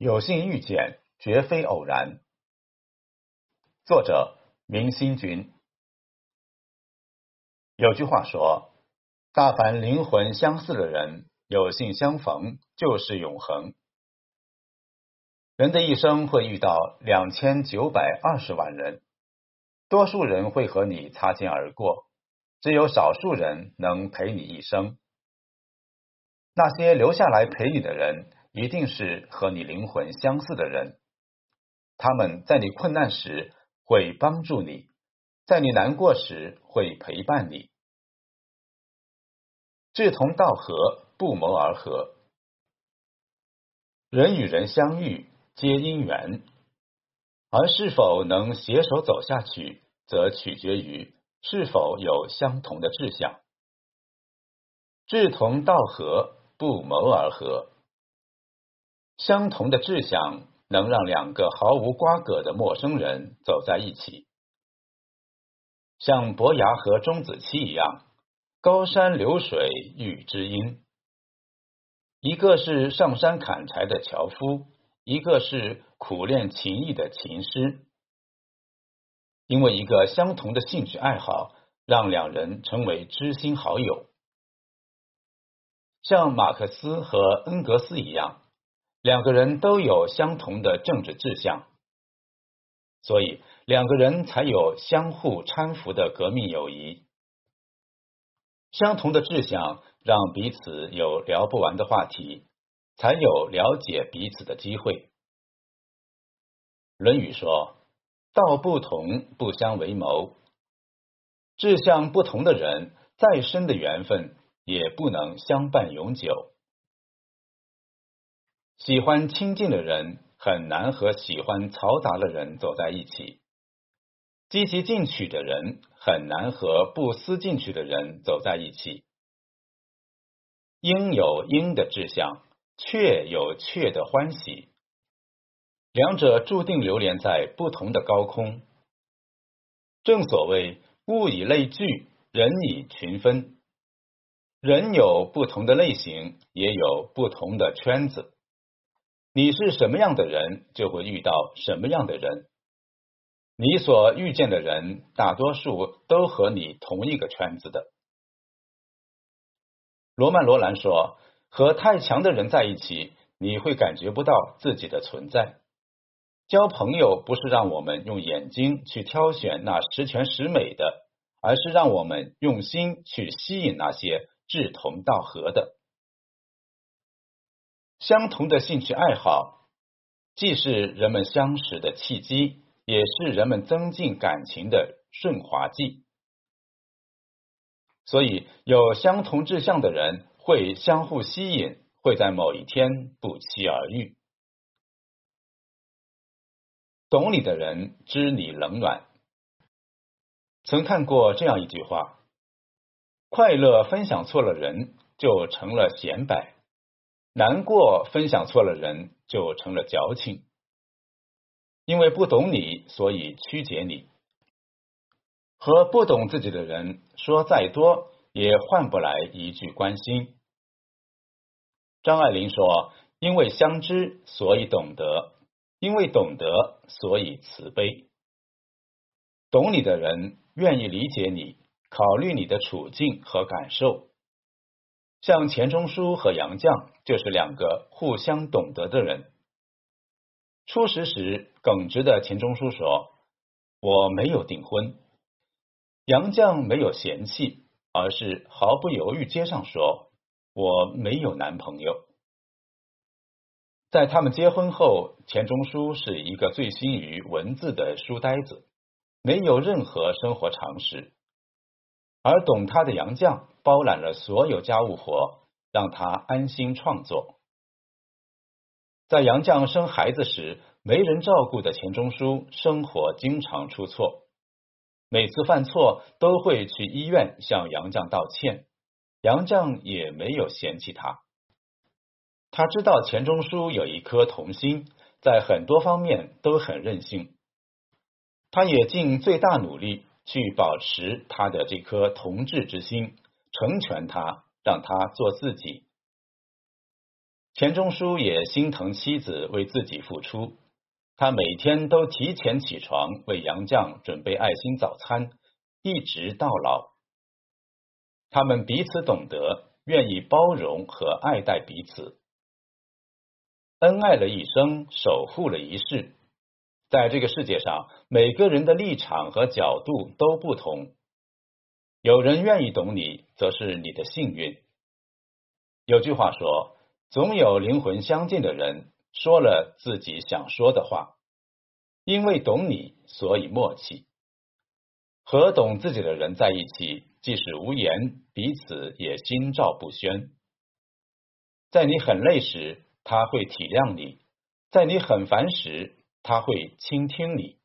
有幸遇见，绝非偶然。作者：明心君。有句话说：“大凡灵魂相似的人，有幸相逢就是永恒。”人的一生会遇到两千九百二十万人，多数人会和你擦肩而过，只有少数人能陪你一生。那些留下来陪你的人。一定是和你灵魂相似的人，他们在你困难时会帮助你，在你难过时会陪伴你。志同道合，不谋而合。人与人相遇皆因缘，而是否能携手走下去，则取决于是否有相同的志向。志同道合，不谋而合。相同的志向能让两个毫无瓜葛的陌生人走在一起，像伯牙和钟子期一样，高山流水遇知音。一个是上山砍柴的樵夫，一个是苦练琴艺的琴师。因为一个相同的兴趣爱好，让两人成为知心好友，像马克思和恩格斯一样。两个人都有相同的政治志向，所以两个人才有相互搀扶的革命友谊。相同的志向让彼此有聊不完的话题，才有了解彼此的机会。《论语》说：“道不同，不相为谋。”志向不同的人，再深的缘分也不能相伴永久。喜欢清静的人很难和喜欢嘈杂的人走在一起，积极进取的人很难和不思进取的人走在一起。鹰有鹰的志向，雀有雀的欢喜，两者注定流连在不同的高空。正所谓物以类聚，人以群分，人有不同的类型，也有不同的圈子。你是什么样的人，就会遇到什么样的人。你所遇见的人，大多数都和你同一个圈子的。罗曼·罗兰说：“和太强的人在一起，你会感觉不到自己的存在。交朋友不是让我们用眼睛去挑选那十全十美的，而是让我们用心去吸引那些志同道合的。”相同的兴趣爱好，既是人们相识的契机，也是人们增进感情的顺滑剂。所以，有相同志向的人会相互吸引，会在某一天不期而遇。懂你的人知你冷暖。曾看过这样一句话：快乐分享错了人，就成了显摆。难过分享错了人，就成了矫情。因为不懂你，所以曲解你。和不懂自己的人说再多，也换不来一句关心。张爱玲说：“因为相知，所以懂得；因为懂得，所以慈悲。懂你的人，愿意理解你，考虑你的处境和感受。”像钱钟书和杨绛就是两个互相懂得的人。初识时，耿直的钱钟书说：“我没有订婚。”杨绛没有嫌弃，而是毫不犹豫接上说：“我没有男朋友。”在他们结婚后，钱钟书是一个醉心于文字的书呆子，没有任何生活常识。而懂他的杨绛包揽了所有家务活，让他安心创作。在杨绛生孩子时没人照顾的钱钟书，生活经常出错，每次犯错都会去医院向杨绛道歉，杨绛也没有嫌弃他。他知道钱钟书有一颗童心，在很多方面都很任性，他也尽最大努力。去保持他的这颗同志之心，成全他，让他做自己。钱钟书也心疼妻子为自己付出，他每天都提前起床为杨绛准备爱心早餐，一直到老。他们彼此懂得，愿意包容和爱戴彼此，恩爱了一生，守护了一世。在这个世界上，每个人的立场和角度都不同。有人愿意懂你，则是你的幸运。有句话说：“总有灵魂相近的人，说了自己想说的话。”因为懂你，所以默契。和懂自己的人在一起，即使无言，彼此也心照不宣。在你很累时，他会体谅你；在你很烦时，他会倾听你，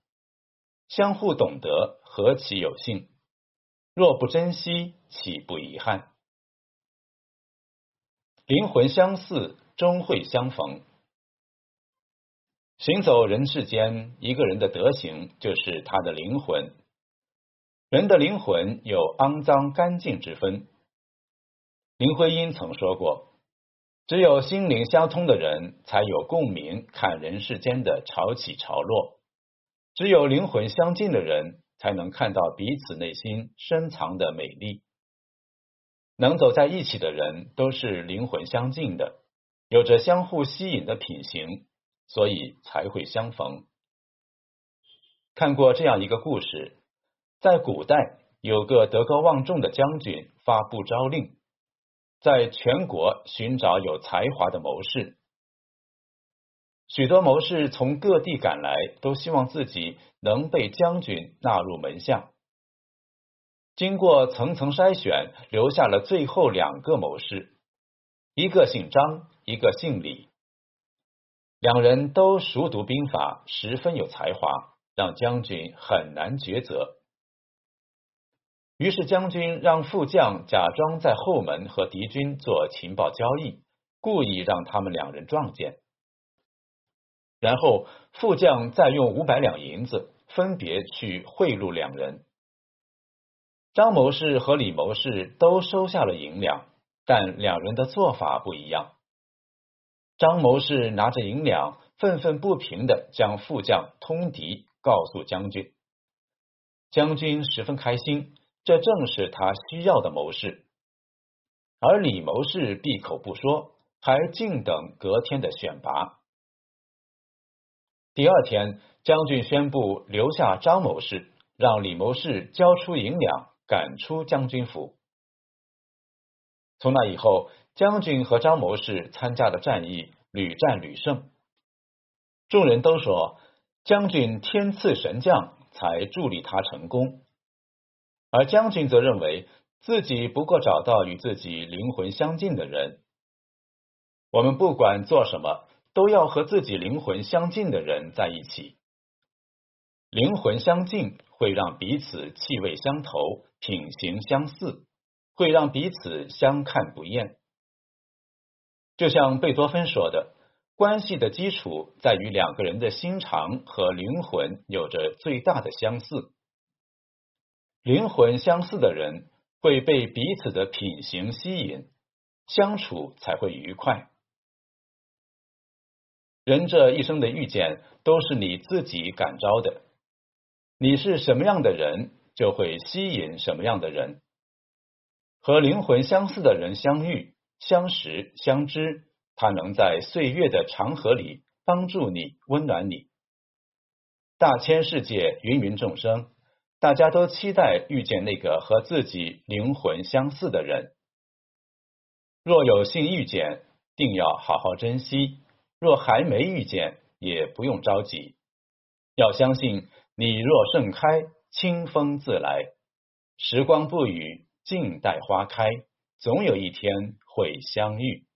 相互懂得，何其有幸！若不珍惜，岂不遗憾？灵魂相似，终会相逢。行走人世间，一个人的德行就是他的灵魂。人的灵魂有肮脏、干净之分。林徽因曾说过。只有心灵相通的人，才有共鸣看人世间的潮起潮落；只有灵魂相近的人，才能看到彼此内心深藏的美丽。能走在一起的人，都是灵魂相近的，有着相互吸引的品行，所以才会相逢。看过这样一个故事，在古代有个德高望重的将军发布诏令。在全国寻找有才华的谋士，许多谋士从各地赶来，都希望自己能被将军纳入门下。经过层层筛选，留下了最后两个谋士，一个姓张，一个姓李。两人都熟读兵法，十分有才华，让将军很难抉择。于是将军让副将假装在后门和敌军做情报交易，故意让他们两人撞见。然后副将再用五百两银子分别去贿赂两人。张谋士和李谋士都收下了银两，但两人的做法不一样。张谋士拿着银两，愤愤不平的将副将通敌告诉将军，将军十分开心。这正是他需要的谋士，而李谋士闭口不说，还静等隔天的选拔。第二天，将军宣布留下张谋士，让李谋士交出银两，赶出将军府。从那以后，将军和张谋士参加的战役屡战屡胜，众人都说将军天赐神将，才助力他成功。而将军则认为自己不过找到与自己灵魂相近的人。我们不管做什么，都要和自己灵魂相近的人在一起。灵魂相近会让彼此气味相投，品行相似，会让彼此相看不厌。就像贝多芬说的：“关系的基础在于两个人的心肠和灵魂有着最大的相似。”灵魂相似的人会被彼此的品行吸引，相处才会愉快。人这一生的遇见都是你自己感召的，你是什么样的人，就会吸引什么样的人。和灵魂相似的人相遇、相识、相知，他能在岁月的长河里帮助你、温暖你。大千世界，芸芸众生。大家都期待遇见那个和自己灵魂相似的人。若有幸遇见，定要好好珍惜；若还没遇见，也不用着急。要相信，你若盛开，清风自来；时光不语，静待花开，总有一天会相遇。